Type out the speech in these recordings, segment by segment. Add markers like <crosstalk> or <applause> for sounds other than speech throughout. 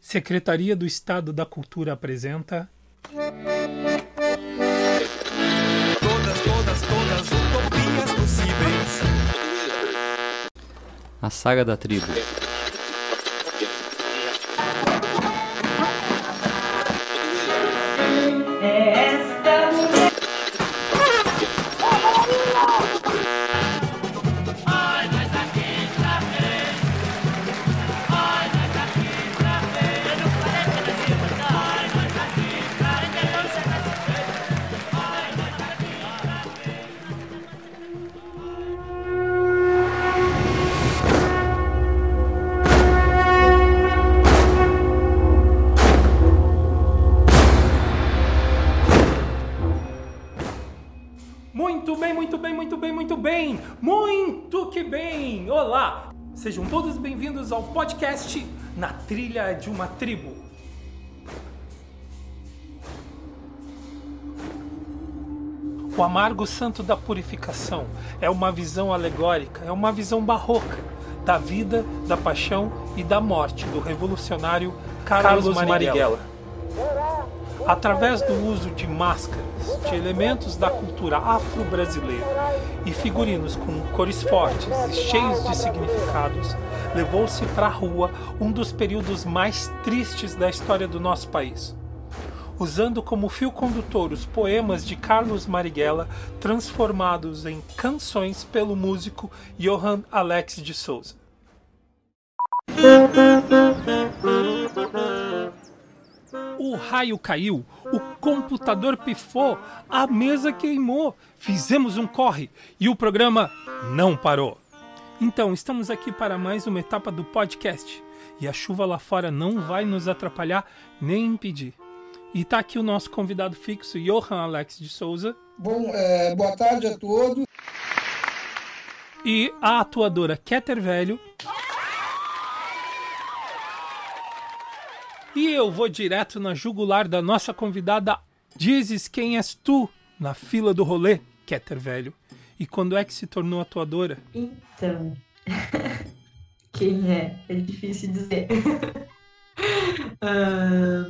Secretaria do Estado da Cultura apresenta. Todas, todas, todas utopias possíveis. A Saga da Tribo. Bem-vindos ao podcast Na Trilha de uma Tribo. O amargo santo da purificação é uma visão alegórica, é uma visão barroca da vida, da paixão e da morte do revolucionário Carlos, Carlos Marighella. Marighella. Através do uso de máscaras, de elementos da cultura afro-brasileira e figurinos com cores fortes e cheios de significados, levou-se para a rua um dos períodos mais tristes da história do nosso país. Usando como fio condutor os poemas de Carlos Marighella, transformados em canções pelo músico Johann Alex de Souza. O raio caiu, o computador pifou, a mesa queimou, fizemos um corre e o programa não parou. Então, estamos aqui para mais uma etapa do podcast e a chuva lá fora não vai nos atrapalhar nem impedir. E tá aqui o nosso convidado fixo, Johan Alex de Souza, Bom, é, boa tarde a todos. e a atuadora Keter Velho. E eu vou direto na jugular da nossa convidada. Dizes quem és tu na fila do rolê, Keter Velho. E quando é que se tornou atuadora? Então, <laughs> quem é? É difícil dizer. <laughs> Ah,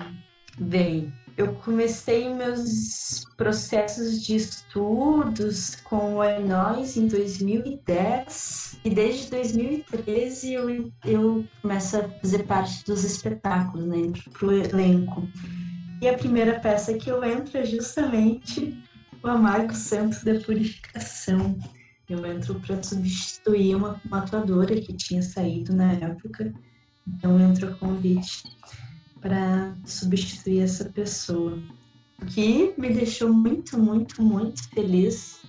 bem, eu comecei meus processos de estudos com o Illinois em 2010 e desde 2013 eu, eu começo a fazer parte dos espetáculos, né, pro elenco. E a primeira peça que eu entro é justamente o Amargo Santo da Purificação. Eu entro para substituir uma, atuadora que tinha saído na época, então eu entro a convite para substituir essa pessoa, o que me deixou muito, muito, muito feliz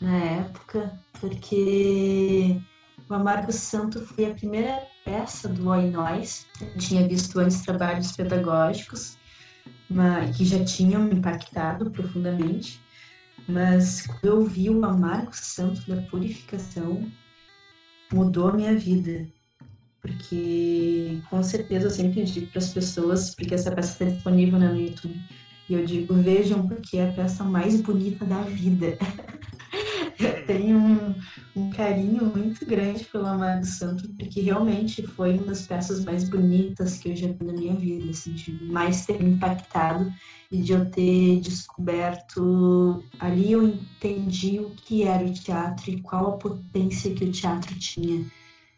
na época, porque o Amargo Santo foi a primeira peça do Oi Nós. Eu tinha visto antes trabalhos pedagógicos que já tinham me impactado profundamente, mas quando eu vi o Amargo Santo da Purificação, mudou a minha vida. Porque com certeza eu sempre digo para as pessoas, porque essa peça está disponível no YouTube, e eu digo, vejam, porque é a peça mais bonita da vida. <laughs> tenho um, um carinho muito grande pelo Amargo Santo, porque realmente foi uma das peças mais bonitas que eu já vi na minha vida, assim, de mais ter impactado e de eu ter descoberto ali eu entendi o que era o teatro e qual a potência que o teatro tinha.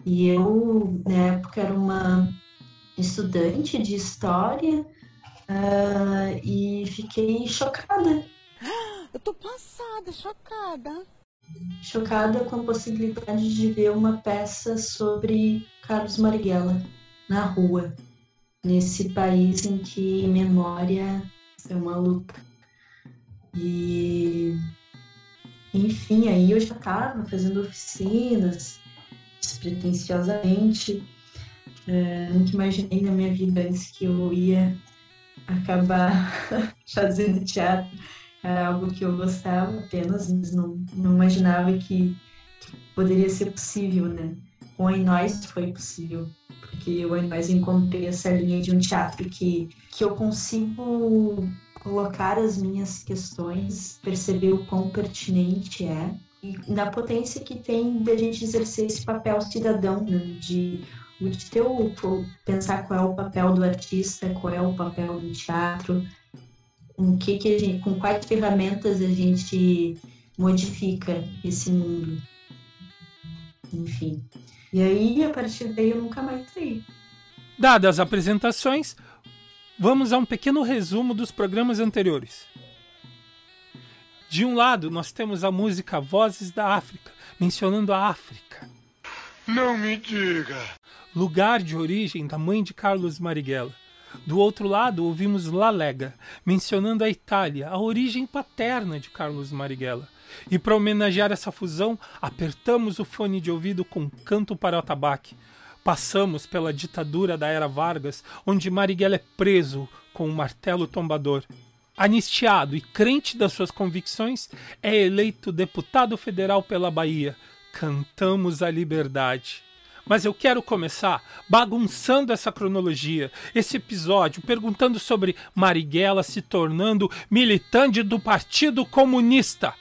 E eu, na época, era uma estudante de história ah, e fiquei chocada <gasps> Eu tô passada, chocada. Chocada com a possibilidade de ver uma peça sobre Carlos Marighella na rua, nesse país em que memória é uma luta. E, enfim, aí eu já estava fazendo oficinas, despretensiosamente. É, nunca imaginei na minha vida antes que eu ia acabar <laughs> fazendo teatro era algo que eu gostava apenas, mas não, não imaginava que, que poderia ser possível, né? Com a Inóis foi possível, porque o Inóis encontrei essa linha de um teatro que, que eu consigo colocar as minhas questões, perceber o quão pertinente é e na potência que tem da gente exercer esse papel cidadão, né? de de ter o, pensar qual é o papel do artista, qual é o papel do teatro, com que que a gente, com quais ferramentas a gente modifica esse mundo. Enfim. E aí, a partir daí, eu nunca mais saí. Dadas as apresentações, vamos a um pequeno resumo dos programas anteriores. De um lado, nós temos a música Vozes da África, mencionando a África. Não me diga. Lugar de origem da mãe de Carlos Marighella. Do outro lado, ouvimos La Lega, mencionando a Itália, a origem paterna de Carlos Marighella. E para homenagear essa fusão, apertamos o fone de ouvido com Canto para o Atabaque. Passamos pela ditadura da era Vargas, onde Marighella é preso com o um martelo tombador anistiado e crente das suas convicções, é eleito deputado federal pela Bahia. Cantamos a liberdade. Mas eu quero começar bagunçando essa cronologia, esse episódio, perguntando sobre Marighella se tornando militante do Partido Comunista.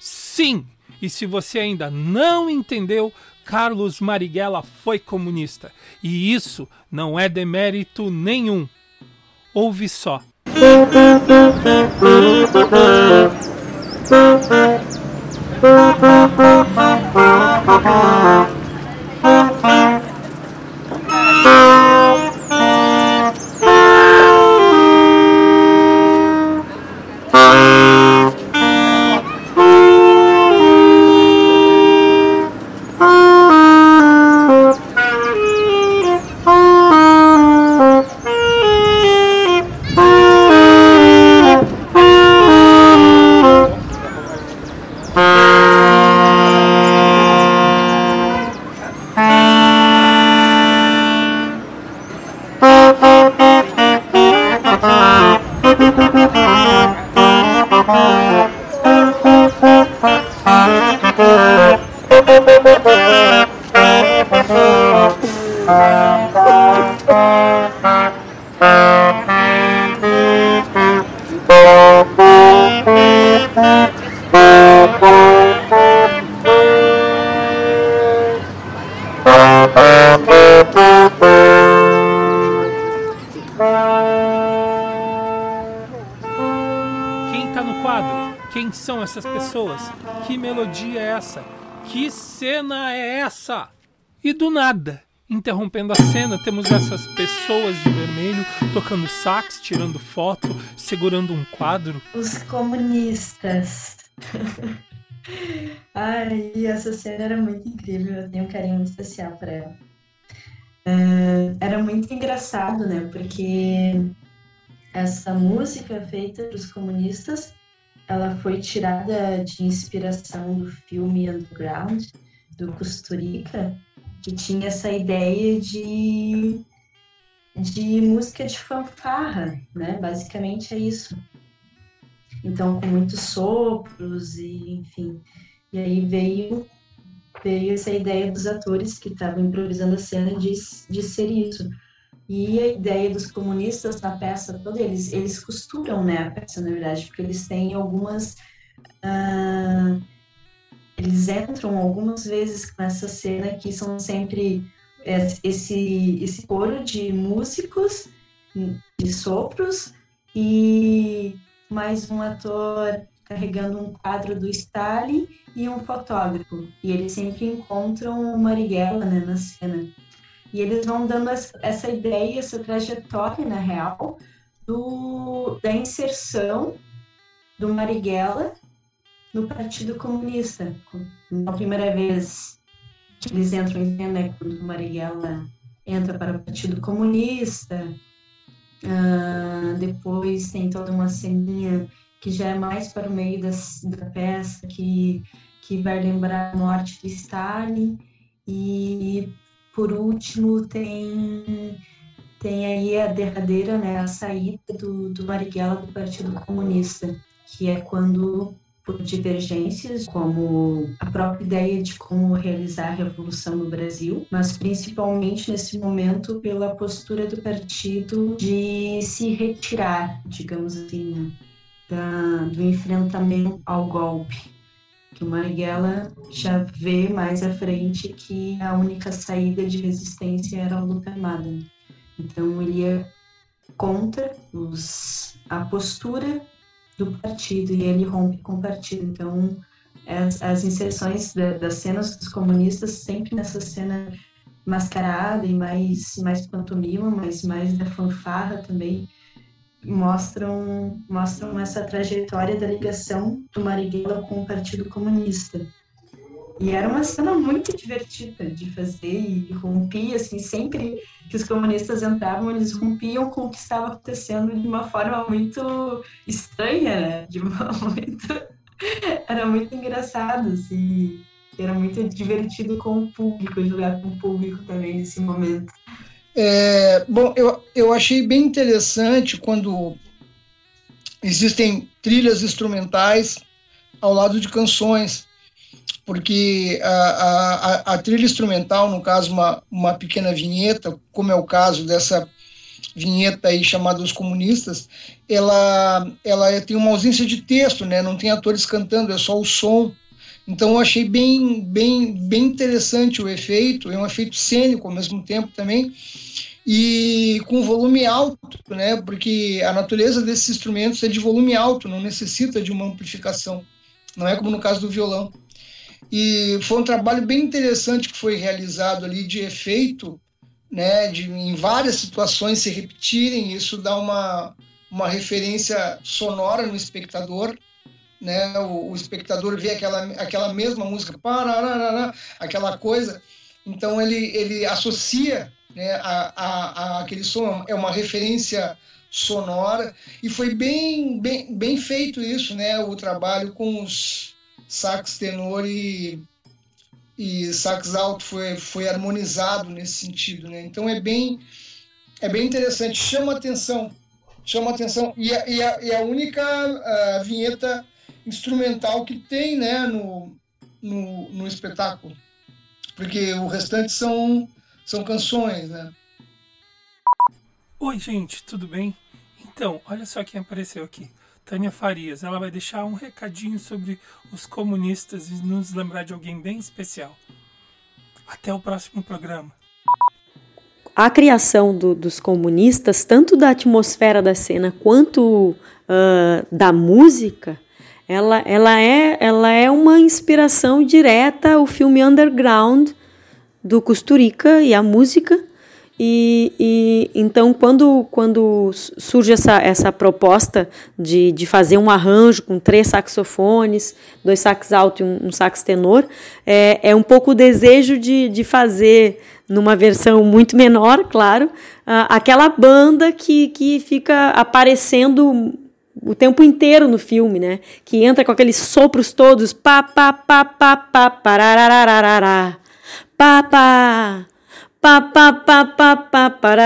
Sim! E se você ainda não entendeu, Carlos Marighella foi comunista. E isso não é demérito nenhum. Ouve só. <laughs> Que cena é essa? E do nada, interrompendo a cena, temos essas pessoas de vermelho tocando sax, tirando foto, segurando um quadro. Os comunistas. <laughs> Ai, essa cena era muito incrível, eu tenho um carinho muito especial para ela. Uh, era muito engraçado, né? Porque essa música feita para os comunistas ela foi tirada de inspiração do filme Underground, do Costurica, que tinha essa ideia de, de música de fanfarra, né? Basicamente é isso. Então, com muitos sopros e, enfim. E aí veio, veio essa ideia dos atores que estavam improvisando a cena de, de ser isso. E a ideia dos comunistas na peça toda, eles, eles costuram né, a peça, na verdade, porque eles têm algumas. Uh, eles entram algumas vezes nessa cena que são sempre esse, esse coro de músicos, de sopros, e mais um ator carregando um quadro do Stalin e um fotógrafo. E eles sempre encontram o Marighella né, na cena. E eles vão dando essa ideia, essa trajetória, na real, do, da inserção do Marighella no Partido Comunista. Na primeira vez que eles entram em cena, é quando o Marighella entra para o Partido Comunista. Uh, depois tem toda uma ceninha que já é mais para o meio das, da peça, que, que vai lembrar a morte de Stalin. E por último, tem, tem aí a derradeira, né, a saída do, do Marighella do Partido Comunista, que é quando, por divergências, como a própria ideia de como realizar a revolução no Brasil, mas principalmente nesse momento pela postura do partido de se retirar, digamos assim, da, do enfrentamento ao golpe. Que o Marighella já vê mais à frente que a única saída de resistência era a luta armada. Então ele ia contra os, a postura do partido e ele rompe com o partido. Então as, as inserções da, das cenas dos comunistas sempre nessa cena mascarada e mais mais pantomima, mas mais da fanfarra também mostram mostram essa trajetória da ligação do Marighella com o Partido Comunista. E era uma cena muito divertida de fazer e rompia, assim, sempre que os comunistas entravam, eles rompiam com o que estava acontecendo de uma forma muito estranha, né? De uma <laughs> muito... Era muito engraçado, assim. Era muito divertido com o público, jogar com o público também nesse momento. É, bom, eu, eu achei bem interessante quando existem trilhas instrumentais ao lado de canções, porque a, a, a trilha instrumental, no caso, uma, uma pequena vinheta, como é o caso dessa vinheta aí chamada Os Comunistas, ela, ela tem uma ausência de texto, né? não tem atores cantando, é só o som. Então eu achei bem, bem, bem interessante o efeito, é um efeito cênico ao mesmo tempo também, e com volume alto, né? Porque a natureza desses instrumentos é de volume alto, não necessita de uma amplificação, não é como no caso do violão. E foi um trabalho bem interessante que foi realizado ali de efeito, né? De em várias situações se repetirem, isso dá uma uma referência sonora no espectador né? O, o, espectador vê aquela, aquela mesma música, aquela coisa, então ele, ele associa né, a, a, a, aquele som, é uma referência sonora, e foi bem, bem, bem feito isso, né? O trabalho com os sax tenor e, e sax alto foi, foi harmonizado nesse sentido, né? Então é bem, é bem interessante, chama atenção, chama atenção, e e a, e a única a vinheta instrumental que tem né, no, no, no espetáculo. Porque o restante são, são canções, né? Oi, gente, tudo bem? Então, olha só quem apareceu aqui. Tânia Farias. Ela vai deixar um recadinho sobre os comunistas e nos lembrar de alguém bem especial. Até o próximo programa. A criação do, dos comunistas, tanto da atmosfera da cena quanto uh, da música, ela, ela, é, ela é uma inspiração direta ao filme Underground do Costurica e a música. E, e então, quando, quando surge essa, essa proposta de, de fazer um arranjo com três saxofones, dois sax alto e um, um sax tenor, é, é um pouco o desejo de, de fazer, numa versão muito menor, claro, aquela banda que, que fica aparecendo o tempo inteiro no filme, né? Que entra com aqueles sopros todos, pá, pá, pá, pá, pá, parararararará, pá, pá, pá, pá, pá, pá, pá.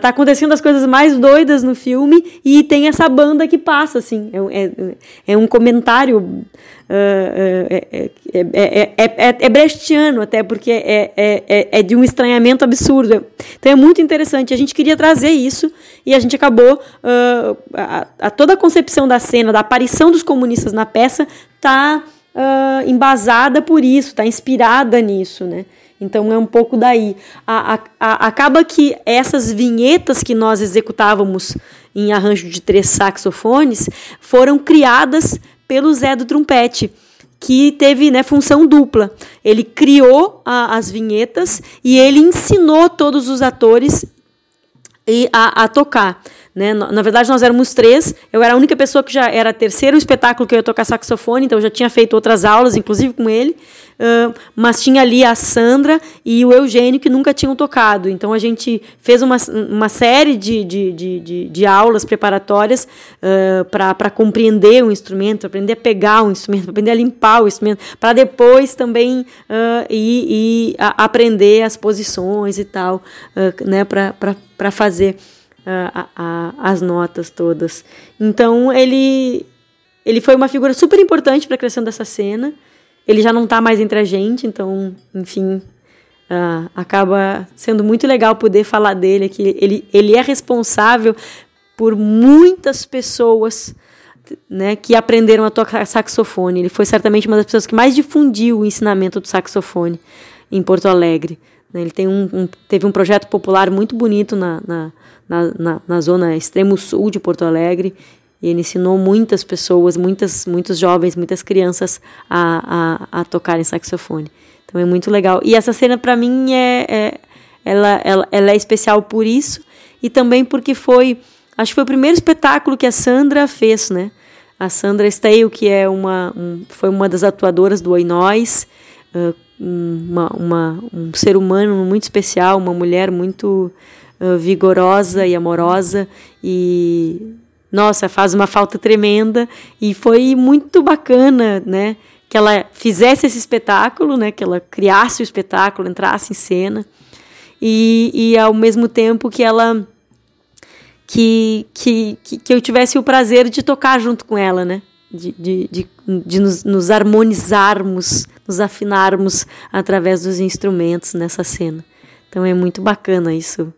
Tá acontecendo as coisas mais doidas no filme e tem essa banda que passa, assim. É, é, é um comentário é, é, é, é, brechtiano até, porque é, é, é, de um estranhamento absurdo. Então é muito interessante. A gente queria trazer isso e a gente acabou. Uh, a, a, toda a concepção da cena, da aparição dos comunistas na peça, está uh, embasada por isso, está inspirada nisso, né? Então é um pouco daí. A, a, a, acaba que essas vinhetas que nós executávamos em arranjo de três saxofones foram criadas pelo Zé do Trompete, que teve né, função dupla. Ele criou a, as vinhetas e ele ensinou todos os atores a, a tocar. Né? Na verdade, nós éramos três. Eu era a única pessoa que já era terceiro espetáculo que eu ia tocar saxofone, então eu já tinha feito outras aulas, inclusive com ele. Uh, mas tinha ali a Sandra e o Eugênio que nunca tinham tocado. Então a gente fez uma, uma série de, de, de, de, de aulas preparatórias uh, para compreender o instrumento, aprender a pegar o instrumento, aprender a limpar o instrumento, para depois também uh, a, aprender as posições e tal, uh, né, para fazer a, a, as notas todas. Então ele ele foi uma figura super importante para a criação dessa cena. Ele já não está mais entre a gente, então, enfim, uh, acaba sendo muito legal poder falar dele. Que ele, ele é responsável por muitas pessoas né, que aprenderam a tocar saxofone. Ele foi certamente uma das pessoas que mais difundiu o ensinamento do saxofone em Porto Alegre. Né. Ele tem um, um, teve um projeto popular muito bonito na, na, na, na, zona extremo sul de Porto Alegre. E ele ensinou muitas pessoas, muitas, muitos jovens, muitas crianças a, a, a tocarem saxofone. Então é muito legal. E essa cena, para mim, é, é ela, ela, ela é especial por isso e também porque foi Acho que foi o primeiro espetáculo que a Sandra fez, né? A Sandra Steil, que é uma, um, foi uma das atuadoras do Oi Nós, uh, uma, uma, um ser humano muito especial, uma mulher muito uh, vigorosa e amorosa e nossa, faz uma falta tremenda e foi muito bacana, né? Que ela fizesse esse espetáculo, né? Que ela criasse o espetáculo, entrasse em cena e, e ao mesmo tempo que ela que, que, que eu tivesse o prazer de tocar junto com ela, né? De, de, de, de nos, nos, harmonizarmos, nos afinarmos através dos instrumentos nessa cena. Então é muito bacana isso.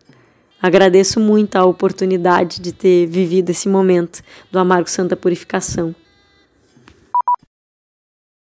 Agradeço muito a oportunidade de ter vivido esse momento do Amargo Santa Purificação.